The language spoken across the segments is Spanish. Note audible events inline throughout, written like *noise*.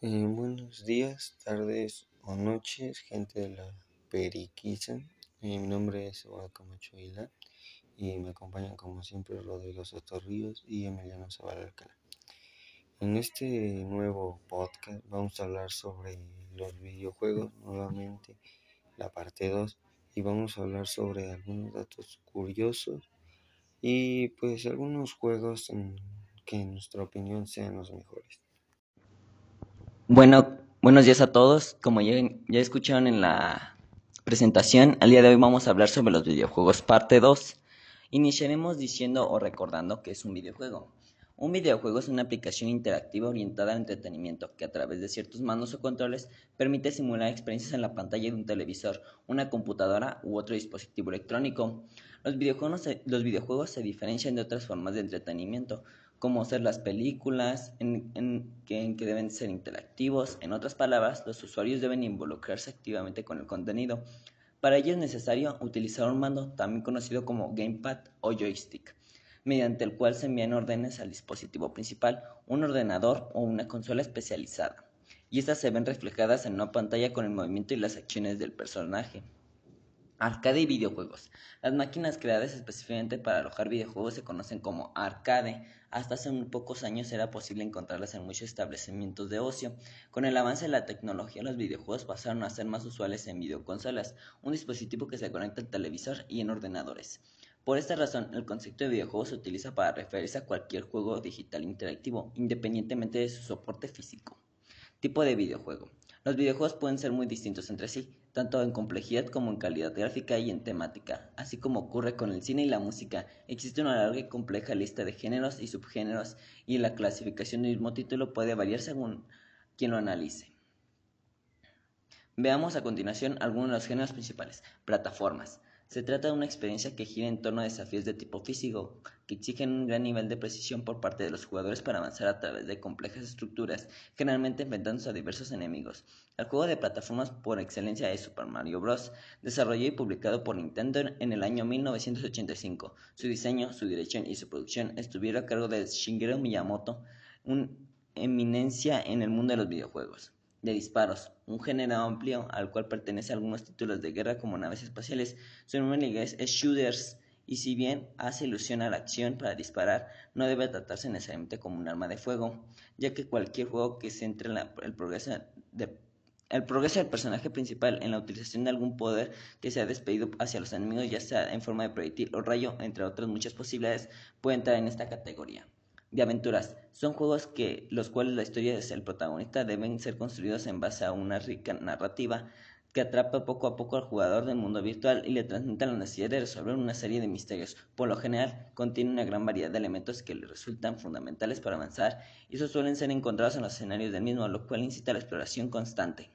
Eh, buenos días, tardes o noches, gente de la Periquiza. Eh, mi nombre es Eduardo Camacho Aguilar y me acompañan como siempre Rodrigo Soto Ríos y Emiliano Zavala Alcalá. En este nuevo podcast vamos a hablar sobre los videojuegos, nuevamente la parte 2, y vamos a hablar sobre algunos datos curiosos y pues algunos juegos que en nuestra opinión sean los mejores. Bueno, buenos días a todos. Como ya, escucharon en la presentación, al día de hoy vamos a hablar sobre los videojuegos parte 2. Iniciaremos diciendo o recordando que es un videojuego. Un videojuego es una aplicación interactiva orientada al entretenimiento que a través de ciertos mandos o controles permite simular experiencias en la pantalla de un televisor, una computadora u otro dispositivo electrónico. Los videojuegos se diferencian de otras formas de entretenimiento, como ser las películas, en, que, deben ser interactivos. En otras palabras, los usuarios deben involucrarse activamente con el contenido. Para ello es necesario utilizar un mando, también conocido como gamepad o joystick, mediante el cual se envían órdenes al dispositivo principal, un ordenador o una consola especializada, y estas se ven reflejadas en una pantalla con el movimiento y las acciones del personaje. Arcade y videojuegos. Las máquinas creadas específicamente para alojar videojuegos se conocen como arcade. Hasta hace muy pocos años era posible encontrarlas en muchos establecimientos de ocio. Con el avance de la tecnología, los videojuegos pasaron a ser más usuales en videoconsolas, un dispositivo que se conecta al televisor y en ordenadores. Por esta razón, el concepto de videojuego se utiliza para referirse a cualquier juego digital interactivo, independientemente de su soporte físico. Tipo de videojuego. Los videojuegos pueden ser muy distintos entre sí, tanto en complejidad como en calidad gráfica y en temática. Así como ocurre con el cine y la música, existe una larga y compleja lista de géneros y subgéneros y la clasificación del mismo título puede variar según quien lo analice. Veamos a continuación algunos de los géneros principales. Plataformas. Se trata de una experiencia que gira en torno a desafíos de tipo físico, que exigen un gran nivel de precisión por parte de los jugadores para avanzar a través de complejas estructuras, generalmente enfrentándose a diversos enemigos. El juego de plataformas por excelencia es Super Mario Bros., desarrollado y publicado por Nintendo en el año 1985. Su diseño, su dirección y su producción estuvieron a cargo de Shigeru Miyamoto, una eminencia en el mundo de los videojuegos de disparos, un género amplio al cual pertenecen algunos títulos de guerra como naves espaciales. Su nombre en inglés es shooters y si bien hace ilusión a la acción para disparar, no debe tratarse necesariamente como un arma de fuego, ya que cualquier juego que centre el progreso el progreso del personaje principal en la utilización de algún poder que sea despedido hacia los enemigos, ya sea en forma de proyectil o rayo, entre otras muchas posibilidades, puede entrar en esta categoría de aventuras. Son juegos que los cuales la historia del protagonista deben ser construidos en base a una rica narrativa que atrapa poco a poco al jugador del mundo virtual y le transmite la necesidad de resolver una serie de misterios. Por lo general, contiene una gran variedad de elementos que le resultan fundamentales para avanzar y esos suelen ser encontrados en los escenarios del mismo, lo cual incita a la exploración constante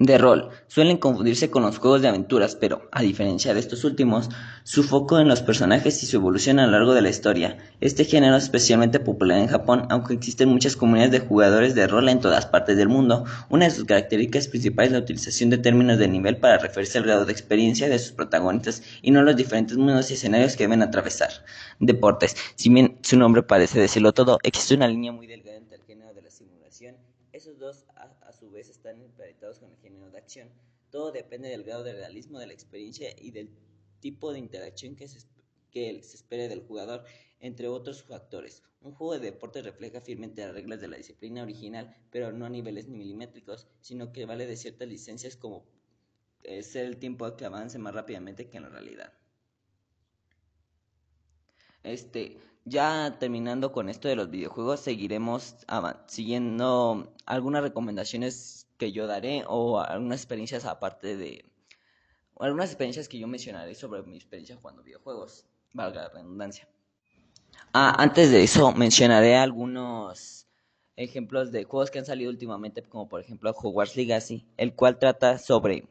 de rol suelen confundirse con los juegos de aventuras, pero, a diferencia de estos últimos, su foco en los personajes y su evolución a lo largo de la historia. Este género es especialmente popular en Japón, aunque existen muchas comunidades de jugadores de rol en todas partes del mundo. Una de sus características principales es la utilización de términos de nivel para referirse al grado de experiencia de sus protagonistas y no los diferentes mundos y escenarios que deben atravesar. Deportes. Si bien su nombre parece decirlo todo, existe una línea muy delgada entre el género de la simulación. Esos dos su vez están emparentados con el género de acción. Todo depende del grado de realismo de la experiencia y del tipo de interacción que se, que se espere del jugador, entre otros factores. Un juego de deporte refleja fielmente las reglas de la disciplina original, pero no a niveles milimétricos, sino que vale de ciertas licencias como eh, ser el tiempo que avance más rápidamente que en la realidad. Este, ya terminando con esto de los videojuegos, seguiremos siguiendo algunas recomendaciones que yo daré o algunas experiencias aparte de algunas experiencias que yo mencionaré sobre mi experiencia jugando videojuegos, valga la redundancia. Ah, antes de eso mencionaré algunos ejemplos de juegos que han salido últimamente, como por ejemplo Hogwarts Legacy, el cual trata sobre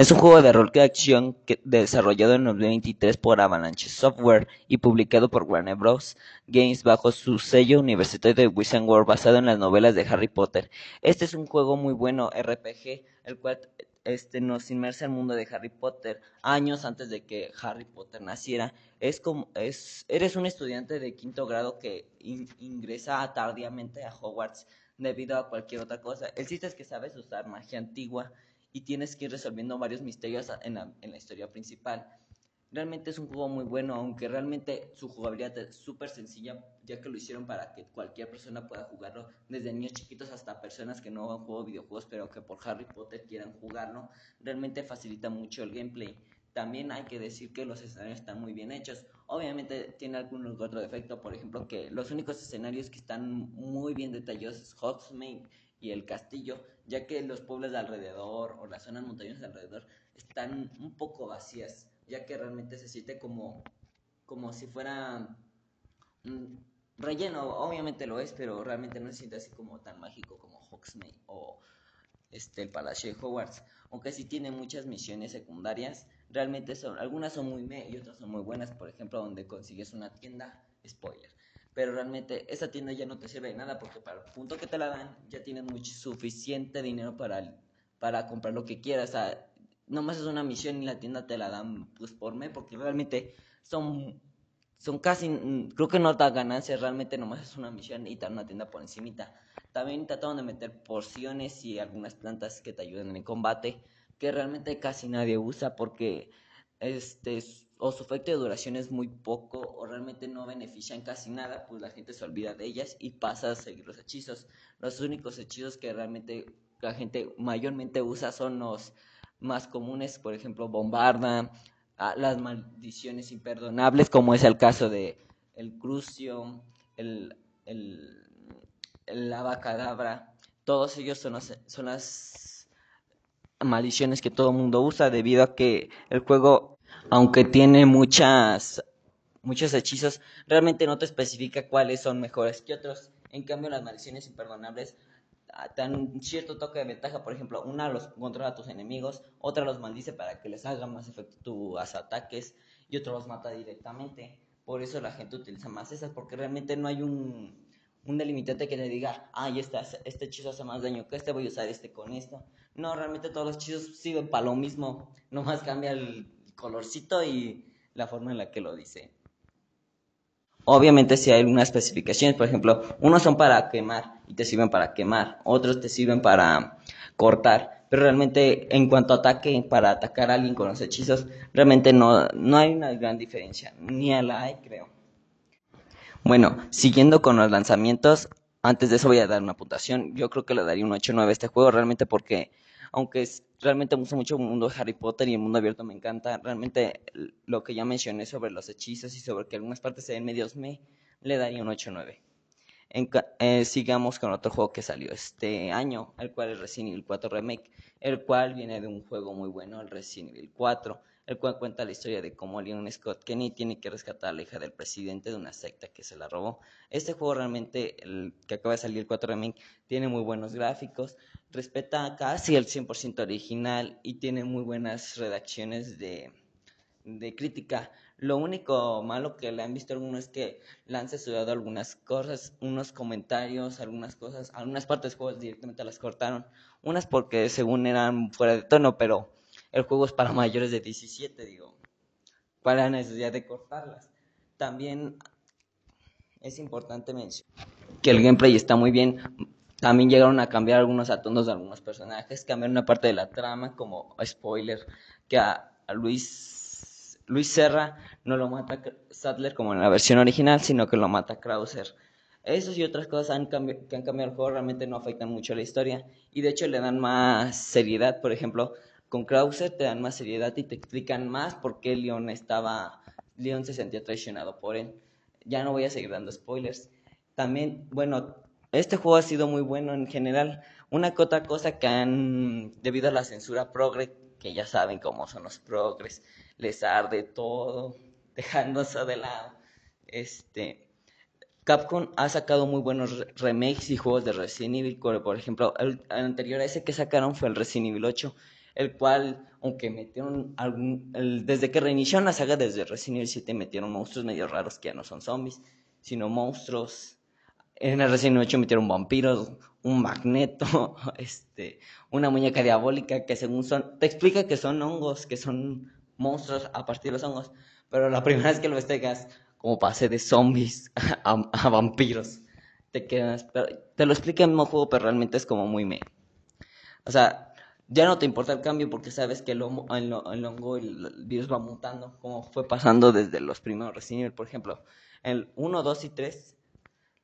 es un juego de rol de acción desarrollado en 2023 por Avalanche Software y publicado por Warner Bros. Games bajo su sello universitario de Wizard World basado en las novelas de Harry Potter. Este es un juego muy bueno RPG, el cual este, nos inmersa en el mundo de Harry Potter años antes de que Harry Potter naciera. Es como, es, eres un estudiante de quinto grado que ingresa tardíamente a Hogwarts debido a cualquier otra cosa. El chiste es que sabes usar magia antigua y tienes que ir resolviendo varios misterios en la, historia principal. Realmente es un juego muy bueno, aunque realmente su jugabilidad es súper sencilla, ya que lo hicieron para que cualquier persona pueda jugarlo, desde niños chiquitos hasta personas que no han jugado videojuegos, pero que por Harry Potter quieran jugarlo. Realmente facilita mucho el gameplay. También hay que decir que los escenarios están muy bien hechos. Obviamente tiene algún otro defecto, por ejemplo, que los únicos escenarios que están muy bien detallados es Hogsmeade y el castillo, ya que los pueblos de alrededor o las zonas montañosas de alrededor están un poco vacías ya que realmente se siente como, como si fuera relleno, obviamente lo es, pero realmente no se siente así como tan mágico como Hogsmeade o este, el Palacio de Hogwarts, aunque sí tiene muchas misiones secundarias, realmente son, algunas son muy me y otras son muy buenas, por ejemplo, donde consigues una tienda, spoiler, pero realmente esa tienda ya no te sirve de nada porque para el punto que te la dan ya tienes mucho, suficiente dinero para, para comprar lo que quieras, nomás es una misión y la tienda te la dan pues por mes, porque realmente son, son casi, creo que no da ganancias, realmente nomás es una misión y te dan una tienda por encimita. También trataron de meter porciones y algunas plantas que te ayuden en el combate, que realmente casi nadie usa porque este o su efecto de duración es muy poco o realmente no benefician casi nada, pues la gente se olvida de ellas y pasa a seguir los hechizos. Los únicos hechizos que realmente la gente mayormente usa son los más comunes, por ejemplo, bombarda, las maldiciones imperdonables, como es el caso de el crucio, el, el, el todos ellos son, son las maldiciones que todo el mundo usa debido a que el juego, aunque tiene muchas muchos hechizos, realmente no te especifica cuáles son mejores que otros. En cambio, las maldiciones imperdonables dan un cierto toque de ventaja. Por ejemplo, una los controla a tus enemigos, otra los maldice para que les haga más efecto tus ataques y otro los mata directamente. Por eso la gente utiliza más esas, porque realmente no hay un, un delimitante que te diga, ay, este, este hechizo hace más daño que este, voy a usar este con esto. No, realmente todos los hechizos sirven para lo mismo, nomás cambia el colorcito y la forma en la que lo dice. Obviamente si hay algunas especificaciones, por ejemplo, unos son para quemar y te sirven para quemar, otros te sirven para cortar, pero realmente en cuanto ataque, para atacar a alguien con los hechizos, realmente no, no hay una gran diferencia, ni a la hay creo. Bueno, siguiendo con los lanzamientos, antes de eso voy a dar una puntuación, yo creo que le daría un 8-9 a este juego, realmente porque aunque es, realmente me gusta mucho el mundo de Harry Potter y el mundo abierto me encanta, realmente lo que ya mencioné sobre los hechizos y sobre que algunas partes se ven medios me, le daría un 8-9. Eh, sigamos con otro juego que salió este año, el cual es Resident Evil 4 Remake, el cual viene de un juego muy bueno, el Resident Evil 4, el cual cuenta la historia de cómo Leon Scott Kenny tiene que rescatar a la hija del presidente de una secta que se la robó. Este juego realmente, el que acaba de salir el 4 Remake, tiene muy buenos gráficos, respeta casi el 100% original y tiene muy buenas redacciones de, de crítica. Lo único malo que le han visto algunos es que le han censurado algunas cosas, unos comentarios, algunas cosas, algunas partes del juego directamente las cortaron. Unas porque según eran fuera de tono, pero el juego es para mayores de 17, digo, para la necesidad de cortarlas. También es importante mencionar que el gameplay está muy bien también llegaron a cambiar algunos atuendos de algunos personajes, cambiaron una parte de la trama, como spoiler, que a, Luis, Luis Serra no lo mata Sadler como en la versión original, sino que lo mata Krauser. Esas y otras cosas han que han cambiado el juego realmente no afectan mucho a la historia y de hecho le dan más seriedad, por ejemplo, con Krauser te dan más seriedad y te explican más por qué Leon estaba, Leon se sentía traicionado por él. Ya no voy a seguir dando spoilers. También, bueno, este juego ha sido muy bueno en general. Una que otra cosa que han, debido a la censura progre, que ya saben cómo son los progres, les arde todo, *laughs* dejándose de lado. Este, Capcom ha sacado muy buenos remakes y juegos de Resident Evil. Por ejemplo, el, anterior a ese que sacaron fue el Resident Evil 8, el cual, aunque metieron algún. desde que reiniciaron la saga desde Resident Evil 7, metieron monstruos medio raros que ya no son zombies, sino monstruos en el Resident 8 metieron vampiros, un magneto, *laughs* este, una muñeca diabólica que según son, te explica que son hongos, que son monstruos a partir de los hongos, pero la primera vez que lo ves te como pase de zombies *laughs* a, vampiros. Te quedas, te lo explica el mismo juego, pero realmente es como muy me. O sea, ya no te importa el cambio porque sabes que el hongo, el, hongo, el, virus va mutando, como fue pasando desde los primeros Resident Evil, por ejemplo. El 1, 2 y 3,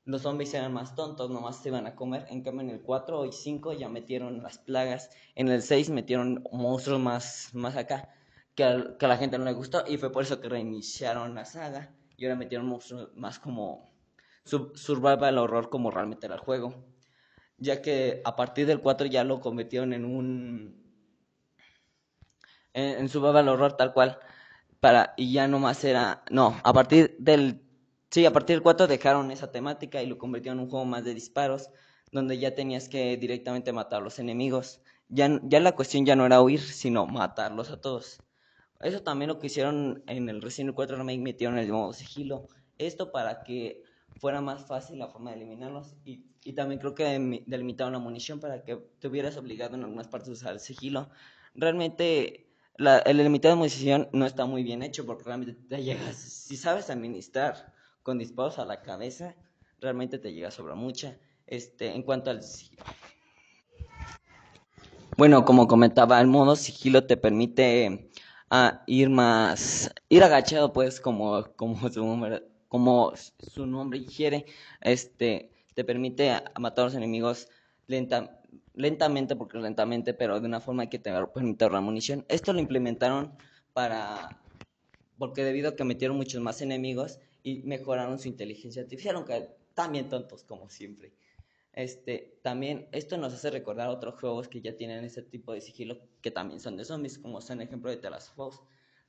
los zombies eran más tontos, nomás se iban a comer. En cambio, en el 4 y 5 ya metieron las plagas. En el 6 metieron monstruos más, más acá, que a, que a la gente no le gustó. Y fue por eso que reiniciaron la saga. Y ahora metieron monstruos más como survival horror como realmente era el juego. Ya que a partir del 4 ya lo convirtieron en un... En, en survival horror tal cual. Para, y ya nomás era... No, a partir del... Sí, a partir del 4 dejaron esa temática y lo convirtieron en un juego más de disparos, donde ya tenías que directamente matar a los enemigos. Ya, ya la cuestión ya no era huir, sino matarlos a todos. Eso también lo que hicieron en el Resident Evil 4 Remake, metieron el modo sigilo. Esto para que fuera más fácil la forma de eliminarlos y, y también creo que delimitaron la munición para que te hubieras obligado en algunas partes a usar el sigilo. Realmente la, el limitado de munición no está muy bien hecho porque realmente te llegas, si sabes administrar con disparos a la cabeza, realmente te llega a sobrar mucha. Este, en cuanto al sigilo. Bueno, como comentaba, el modo sigilo te permite uh, ir más, ir agachado pues como, como su número como su nombre quiere, este, te permite matar a los enemigos lenta, lentamente, porque lentamente, pero de una forma que te permite ahorrar munición. Esto lo implementaron para, porque debido a que metieron muchos más enemigos y mejoraron su inteligencia artificial, aunque también tontos como siempre. Este, también esto nos hace recordar otros juegos que ya tienen ese tipo de sigilo que también son de zombies, como son ejemplo de Last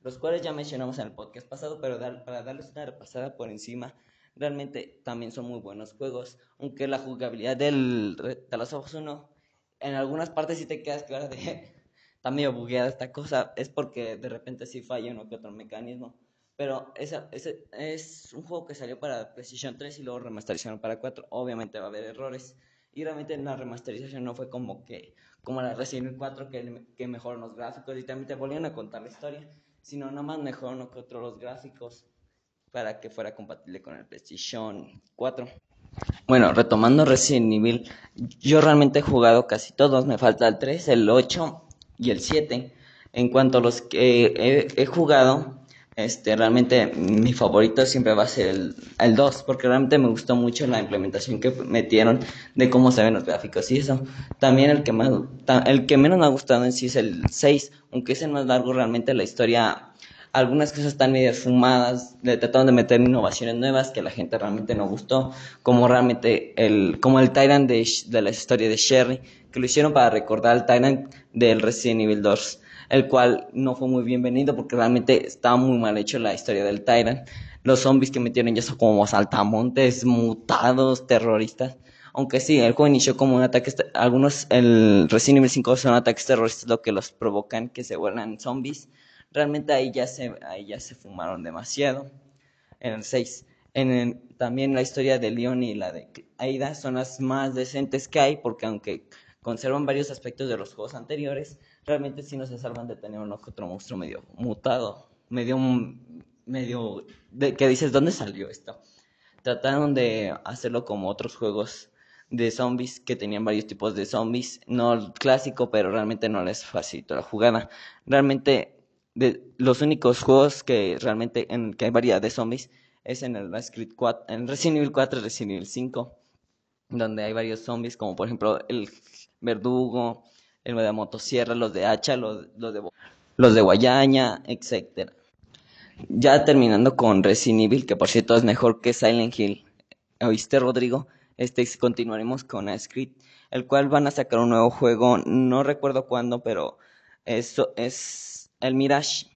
los cuales ya mencionamos en el podcast pasado, pero para darles una repasada por encima, realmente también son muy buenos juegos, aunque la jugabilidad del de los ojos 1, en algunas partes sí te quedas claro de, *laughs* está medio bugueada esta cosa, es porque de repente sí falla uno que otro mecanismo. Pero ese, ese es un juego que salió para PlayStation 3 y luego remasterizaron para 4. Obviamente va a haber errores. Y realmente la remasterización no fue como que como la Resident Evil 4 que, que mejoró los gráficos y también te volvieron a contar la historia sino nada más mejor uno que otro los gráficos para que fuera compatible con el PlayStation 4. Bueno, retomando Resident Evil, yo realmente he jugado casi todos, me falta el 3, el 8 y el 7. En cuanto a los que he jugado, este, realmente mi favorito siempre va a ser el, el 2, porque realmente me gustó mucho la implementación que metieron de cómo se ven los gráficos y eso. También el que, más, el que menos me ha gustado en sí es el 6, aunque es el más largo, realmente la historia, algunas cosas están medio fumadas, le trataron de meter innovaciones nuevas que la gente realmente no gustó, como realmente el, como el Tyrant de, de la historia de Sherry, que lo hicieron para recordar al Tyrant del Resident Evil 2 el cual no fue muy bienvenido porque realmente estaba muy mal hecho la historia del Tyrant. Los zombies que metieron ya son como saltamontes, mutados, terroristas. Aunque sí, el juego inició como un ataque, algunos, el Resident Evil 5 son ataques terroristas lo que los provocan que se vuelvan zombies. Realmente ahí ya se, ahí ya se fumaron demasiado. En el 6. En también la historia de Leon y la de Aida son las más decentes que hay porque aunque conservan varios aspectos de los juegos anteriores, realmente sí no se salvan de tener uno que otro monstruo medio mutado, medio, medio, de, que dices, ¿dónde salió esto? Trataron de hacerlo como otros juegos de zombies que tenían varios tipos de zombies, no el clásico, pero realmente no les facilitó la jugada. Realmente de los únicos juegos que realmente en que hay variedad de zombies es en el Resident 4, en Resident Evil 4 Resident Evil 5, donde hay varios zombies como por ejemplo el verdugo, el de motosierra, los de hacha, los, de, los de guayaña, etc. Ya terminando con Resident Evil, que por cierto es mejor que Silent Hill. ¿Oíste, Rodrigo? Este, continuaremos con Script, el cual van a sacar un nuevo juego, no recuerdo cuándo, pero eso es el Mirage,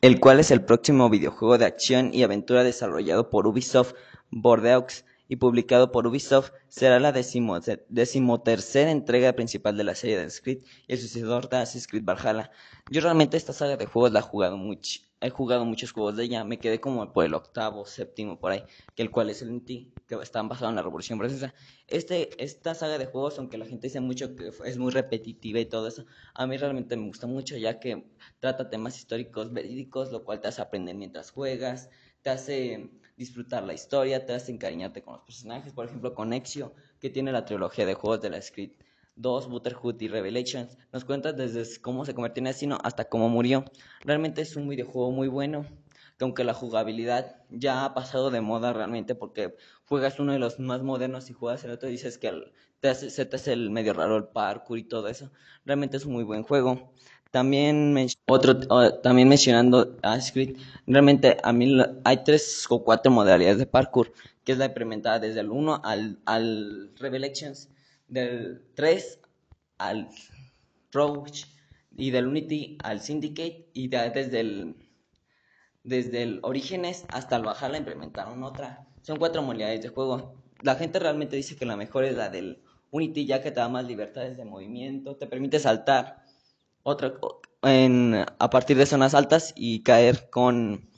el cual es el próximo videojuego de acción y aventura desarrollado por Ubisoft Bordeaux y publicado por Ubisoft, será la decimotercera entrega principal de la serie de Script y el sucesor de Assassin's Creed Valhalla. Yo realmente esta saga de juegos la he jugado mucho. He jugado muchos juegos de ella, me quedé como por el octavo, séptimo, por ahí, que el cual es el NT, que está basado en la Revolución Francesa. Este, esta saga de juegos, aunque la gente dice mucho que es muy repetitiva y todo eso, a mí realmente me gusta mucho, ya que trata temas históricos verídicos, lo cual te hace aprender mientras juegas, te hace disfrutar la historia, te hace encariñarte con los personajes, por ejemplo con Exio, que tiene la trilogía de juegos de la Script 2, Butterhood y Revelations. Nos cuenta desde cómo se convirtió en asesino hasta cómo murió. Realmente es un videojuego muy bueno, que aunque la jugabilidad ya ha pasado de moda realmente porque juegas uno de los más modernos y juegas el otro y dices que te se te hace el medio raro el parkour y todo eso. Realmente es un muy buen juego. También, otro, también mencionando a realmente a mí hay tres o cuatro modalidades de parkour, que es la implementada desde el 1 al, al Revelations, del 3 al Roach y del Unity al Syndicate y desde el desde el Orígenes hasta el la implementaron otra. Son cuatro modalidades de juego. La gente realmente dice que la mejor es la del Unity ya que te da más libertades de movimiento, te permite saltar otra en, a partir de zonas altas y caer con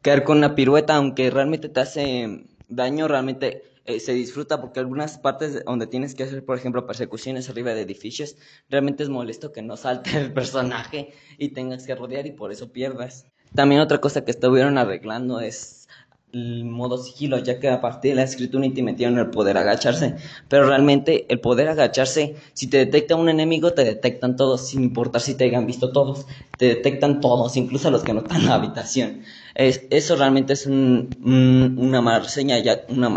caer con una pirueta, aunque realmente te hace daño, realmente eh, se disfruta porque algunas partes donde tienes que hacer, por ejemplo, persecuciones arriba de edificios, realmente es molesto que no salte el personaje y tengas que rodear y por eso pierdas. También otra cosa que estuvieron arreglando es el modo sigilo, ya que a partir de la escritura Unity metieron el poder agacharse. Pero realmente el poder agacharse, si te detecta un enemigo, te detectan todos, sin importar si te hayan visto todos. Te detectan todos, incluso los que no están en la habitación. Es, eso realmente es un, una mala reseña, ya, una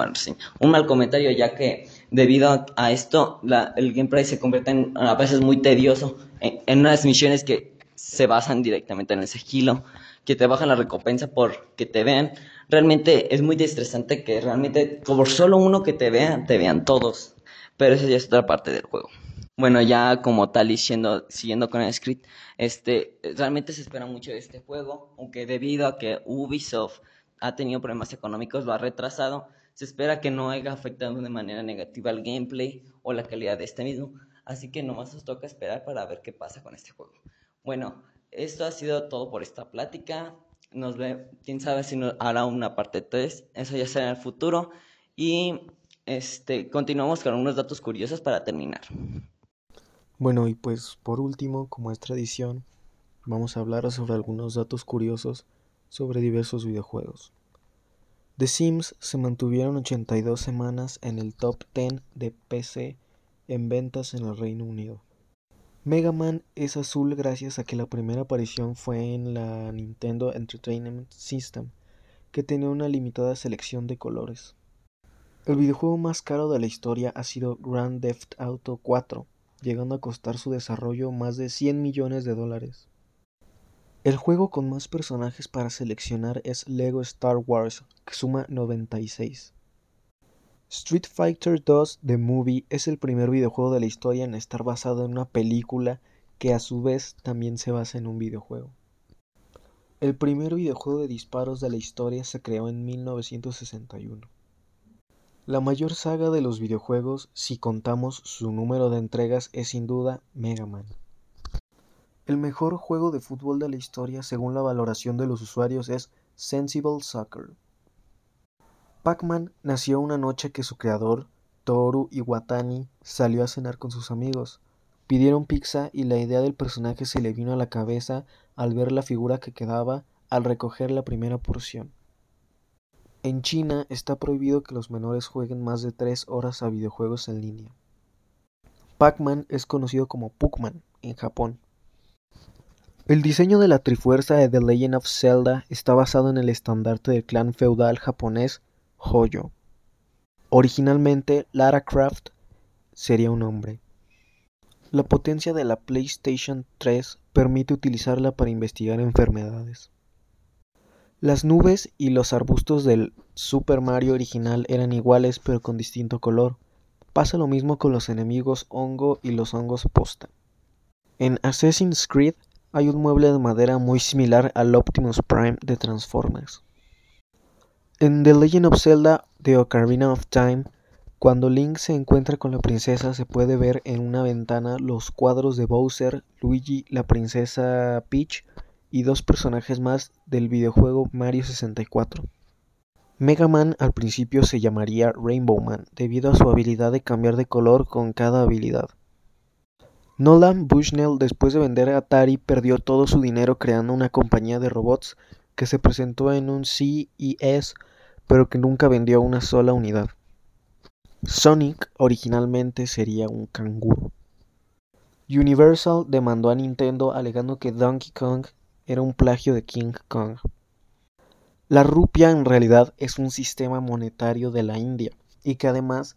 un mal comentario, ya que debido a, esto, el gameplay se convierte en, a veces muy tedioso, en, en unas misiones que se basan directamente en el sigilo, que te bajan la recompensa por que te vean realmente es muy estresante que realmente por solo uno que te vea, te vean todos. Pero esa ya es otra parte del juego. Bueno, ya como tal y siguiendo con el script, este, realmente se espera mucho de este juego, aunque debido a que Ubisoft ha tenido problemas económicos, lo ha retrasado, se espera que no haya afectado de manera negativa el gameplay o la calidad de este mismo. Así que nomás os toca esperar para ver qué pasa con este juego. Bueno, esto ha sido todo por esta plática nos ve, quién sabe si nos hará una parte 3, eso ya será en el futuro. Y este, continuamos con algunos datos curiosos para terminar. Bueno, y pues por último, como es tradición, vamos a hablar sobre algunos datos curiosos sobre diversos videojuegos. The Sims se mantuvieron 82 semanas en el top 10 de PC en ventas en el Reino Unido. Mega Man es azul gracias a que la primera aparición fue en la Nintendo Entertainment System, que tenía una limitada selección de colores. El videojuego más caro de la historia ha sido Grand Theft Auto 4, llegando a costar su desarrollo más de 100 millones de dólares. El juego con más personajes para seleccionar es Lego Star Wars, que suma 96. Street Fighter 2 The Movie es el primer videojuego de la historia en estar basado en una película que a su vez también se basa en un videojuego. El primer videojuego de disparos de la historia se creó en 1961. La mayor saga de los videojuegos, si contamos su número de entregas, es sin duda Mega Man. El mejor juego de fútbol de la historia según la valoración de los usuarios es Sensible Soccer. Pac-Man nació una noche que su creador, Toru Iwatani, salió a cenar con sus amigos. Pidieron pizza y la idea del personaje se le vino a la cabeza al ver la figura que quedaba al recoger la primera porción. En China está prohibido que los menores jueguen más de tres horas a videojuegos en línea. Pac-Man es conocido como Puckman en Japón. El diseño de la Trifuerza de The Legend of Zelda está basado en el estandarte del clan feudal japonés Joyo. Originalmente Lara Croft sería un hombre. La potencia de la PlayStation 3 permite utilizarla para investigar enfermedades. Las nubes y los arbustos del Super Mario original eran iguales pero con distinto color. Pasa lo mismo con los enemigos hongo y los hongos posta. En Assassin's Creed hay un mueble de madera muy similar al Optimus Prime de Transformers. En The Legend of Zelda The Ocarina of Time, cuando Link se encuentra con la princesa se puede ver en una ventana los cuadros de Bowser, Luigi, la princesa Peach y dos personajes más del videojuego Mario 64. Mega Man al principio se llamaría Rainbow Man debido a su habilidad de cambiar de color con cada habilidad. Nolan Bushnell después de vender a Atari perdió todo su dinero creando una compañía de robots que se presentó en un CES pero que nunca vendió una sola unidad. Sonic originalmente sería un canguro. Universal demandó a Nintendo alegando que Donkey Kong era un plagio de King Kong. La rupia en realidad es un sistema monetario de la India y que además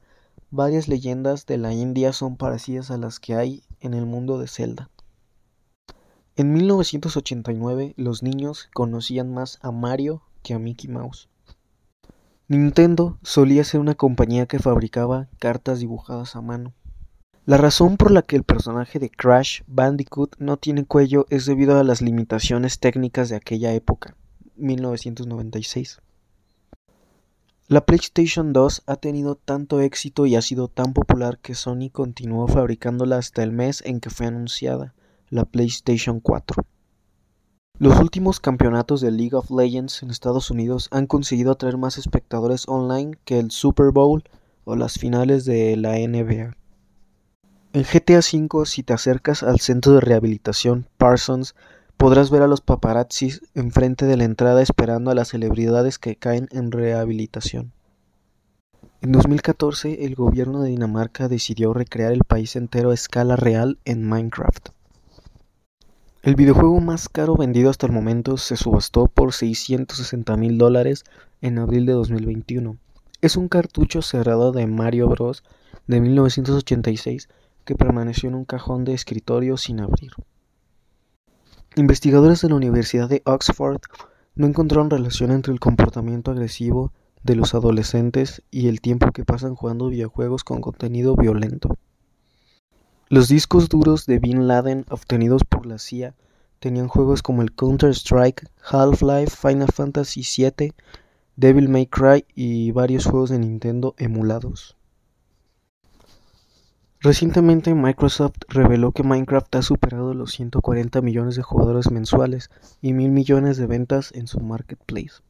varias leyendas de la India son parecidas a las que hay en el mundo de Zelda. En 1989 los niños conocían más a Mario que a Mickey Mouse. Nintendo solía ser una compañía que fabricaba cartas dibujadas a mano. La razón por la que el personaje de Crash Bandicoot no tiene cuello es debido a las limitaciones técnicas de aquella época, 1996. La PlayStation 2 ha tenido tanto éxito y ha sido tan popular que Sony continuó fabricándola hasta el mes en que fue anunciada, la PlayStation 4. Los últimos campeonatos de League of Legends en Estados Unidos han conseguido atraer más espectadores online que el Super Bowl o las finales de la NBA. En GTA V, si te acercas al centro de rehabilitación Parsons, podrás ver a los paparazzis enfrente de la entrada esperando a las celebridades que caen en rehabilitación. En 2014, el gobierno de Dinamarca decidió recrear el país entero a escala real en Minecraft. El videojuego más caro vendido hasta el momento se subastó por 660 mil dólares en abril de 2021. Es un cartucho cerrado de Mario Bros. de 1986 que permaneció en un cajón de escritorio sin abrir. Investigadores de la Universidad de Oxford no encontraron relación entre el comportamiento agresivo de los adolescentes y el tiempo que pasan jugando videojuegos con contenido violento. Los discos duros de Bin Laden obtenidos por la CIA tenían juegos como el Counter-Strike, Half-Life, Final Fantasy VII, Devil May Cry y varios juegos de Nintendo emulados. Recientemente Microsoft reveló que Minecraft ha superado los 140 millones de jugadores mensuales y mil millones de ventas en su marketplace.